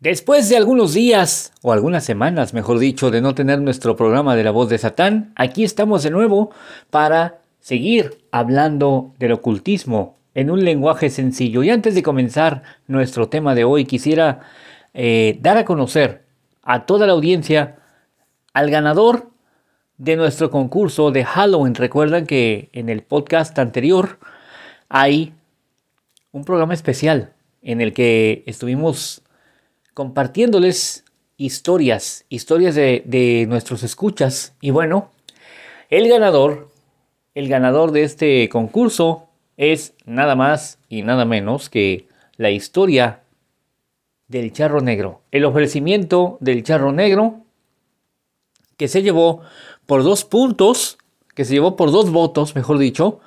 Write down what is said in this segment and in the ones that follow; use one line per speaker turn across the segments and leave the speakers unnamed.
Después de algunos días, o algunas semanas, mejor dicho, de no tener nuestro programa de la voz de Satán, aquí estamos de nuevo para seguir hablando del ocultismo en un lenguaje sencillo. Y antes de comenzar nuestro tema de hoy, quisiera eh, dar a conocer a toda la audiencia al ganador de nuestro concurso de Halloween. Recuerdan que en el podcast anterior hay un programa especial en el que estuvimos compartiéndoles historias, historias de, nuestros escuchas. Y bueno, el ganador, el ganador de este concurso es nada más y nada menos que la historia del charro negro. El ofrecimiento del charro negro que se llevó por dos puntos, que se llevó por dos votos, mejor dicho,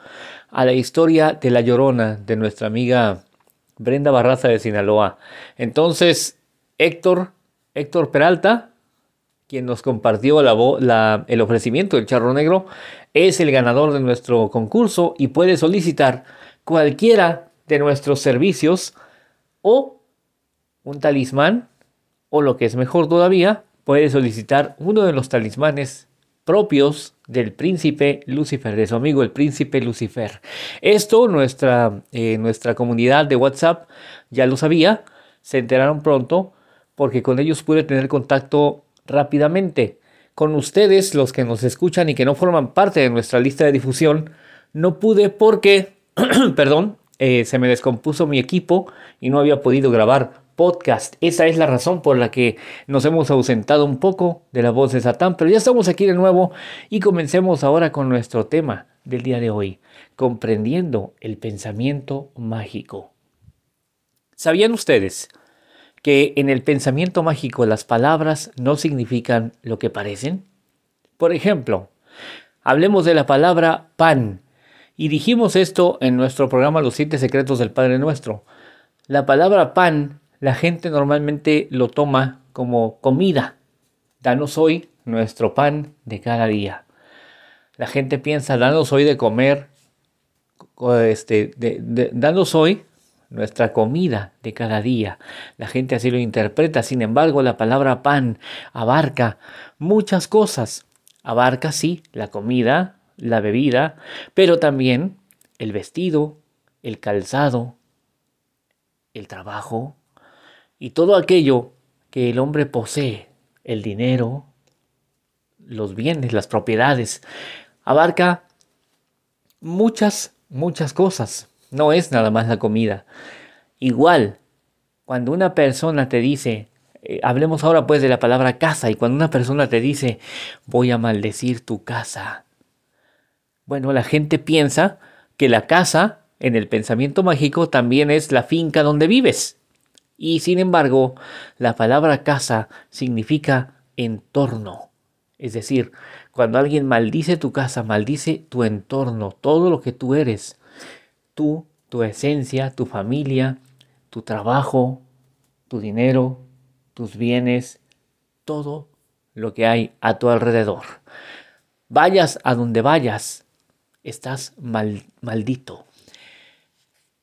a la historia de la llorona de nuestra amiga Brenda Barraza de Sinaloa. Entonces, Héctor, Héctor Peralta, quien nos compartió el ofrecimiento del charro negro, es el ganador de nuestro concurso y puede solicitar cualquiera de nuestros servicios o un talismán o lo que es mejor todavía, puede solicitar uno de los talismanes propios del príncipe Lucifer, de su amigo el príncipe Lucifer. Esto nuestra, eh, nuestra comunidad de WhatsApp ya lo sabía, se enteraron pronto porque con ellos pude tener contacto rápidamente. Con ustedes, los que nos escuchan y que no forman parte de nuestra lista de difusión, no pude porque, perdón, eh, se me descompuso mi equipo y no había podido grabar podcast. Esa es la razón por la que nos hemos ausentado un poco de la voz de Satán, pero ya estamos aquí de nuevo y comencemos ahora con nuestro tema del día de hoy, comprendiendo el pensamiento mágico. ¿Sabían ustedes que en el pensamiento mágico las palabras no significan lo que parecen? Por ejemplo, hablemos de la palabra pan. Y dijimos esto en nuestro programa Los siete secretos del Padre Nuestro. La palabra pan, la gente normalmente lo toma como comida. Danos hoy nuestro pan de cada día. La gente piensa, danos hoy de comer, este, danos hoy nuestra comida de cada día. La gente así lo interpreta. Sin embargo, la palabra pan abarca muchas cosas. Abarca, sí, la comida, la bebida, pero también el vestido, el calzado, el trabajo y todo aquello que el hombre posee, el dinero, los bienes, las propiedades. Abarca muchas, muchas cosas no es nada más la comida. Igual, cuando una persona te dice, eh, hablemos ahora pues de la palabra casa, y cuando una persona te dice, voy a maldecir tu casa, bueno, la gente piensa que la casa, en el pensamiento mágico, también es la finca donde vives. Y sin embargo, la palabra casa significa entorno. Es decir, cuando alguien maldice tu casa, maldice tu entorno, todo lo que tú eres tú, tu esencia, tu familia, tu trabajo, tu dinero, tus bienes, todo lo que hay a tu alrededor. Vayas a donde vayas, estás maldito.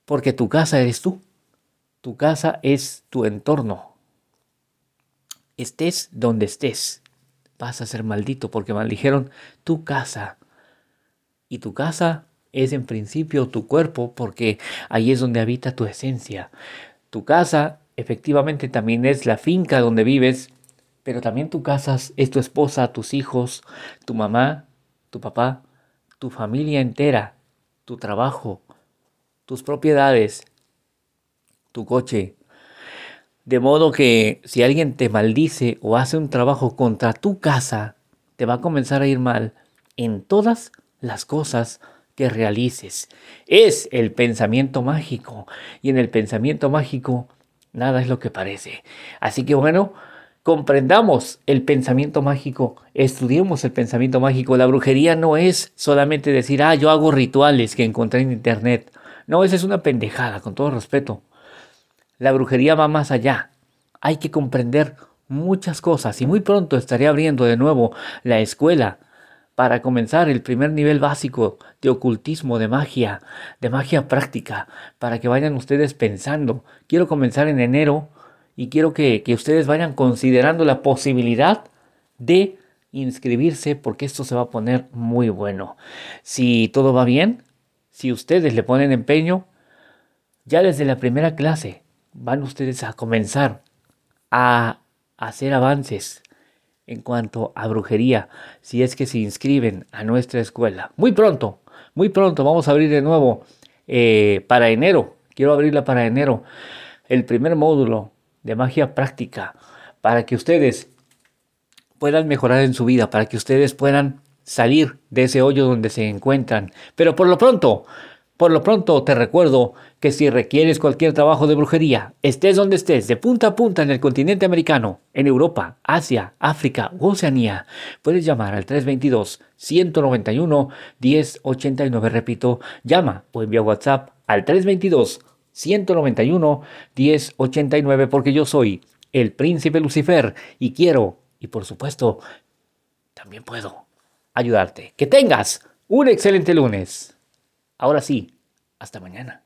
Porque tu casa eres tú. Tu casa es tu entorno. Estés donde estés, vas a ser maldito porque maldijeron tu casa. Y tu casa es en principio tu cuerpo porque ahí es donde habita tu esencia. Tu casa efectivamente también es la finca donde vives, pero también tu casa es tu esposa, tus hijos, tu mamá, tu papá, tu familia entera, tu trabajo, tus propiedades, tu coche. De modo que si alguien te maldice o hace un trabajo contra tu casa, te va a comenzar a ir mal en todas las cosas que realices. Es el pensamiento mágico. Y en el pensamiento mágico nada es lo que parece. Así que bueno, comprendamos el pensamiento mágico, estudiemos el pensamiento mágico. La brujería no es solamente decir, ah, yo hago rituales que encontré en internet. No, esa es una pendejada, con todo respeto. La brujería va más allá. Hay que comprender muchas cosas y muy pronto estaré abriendo de nuevo la escuela para comenzar el primer nivel básico de ocultismo, de magia, de magia práctica, para que vayan ustedes pensando. Quiero comenzar en enero y quiero que, que ustedes vayan considerando la posibilidad de inscribirse porque esto se va a poner muy bueno. Si todo va bien, si ustedes le ponen empeño, ya desde la primera clase van ustedes a comenzar a hacer avances en cuanto a brujería, si es que se inscriben a nuestra escuela. Muy pronto, muy pronto vamos a abrir de nuevo eh, para enero. Quiero abrirla para enero. El primer módulo de magia práctica para que ustedes puedan mejorar en su vida, para que ustedes puedan salir de ese hoyo donde se encuentran. Pero por lo pronto, por lo pronto te recuerdo que si requieres cualquier trabajo de brujería, estés donde estés, de punta a punta en el continente americano, en Europa, Asia, África u Oceanía, puedes llamar al 322-191-1089. Repito, llama o envía WhatsApp al 322-191-1089 porque yo soy el príncipe Lucifer y quiero, y por supuesto, también puedo ayudarte. Que tengas un excelente lunes. Ahora sí, hasta mañana.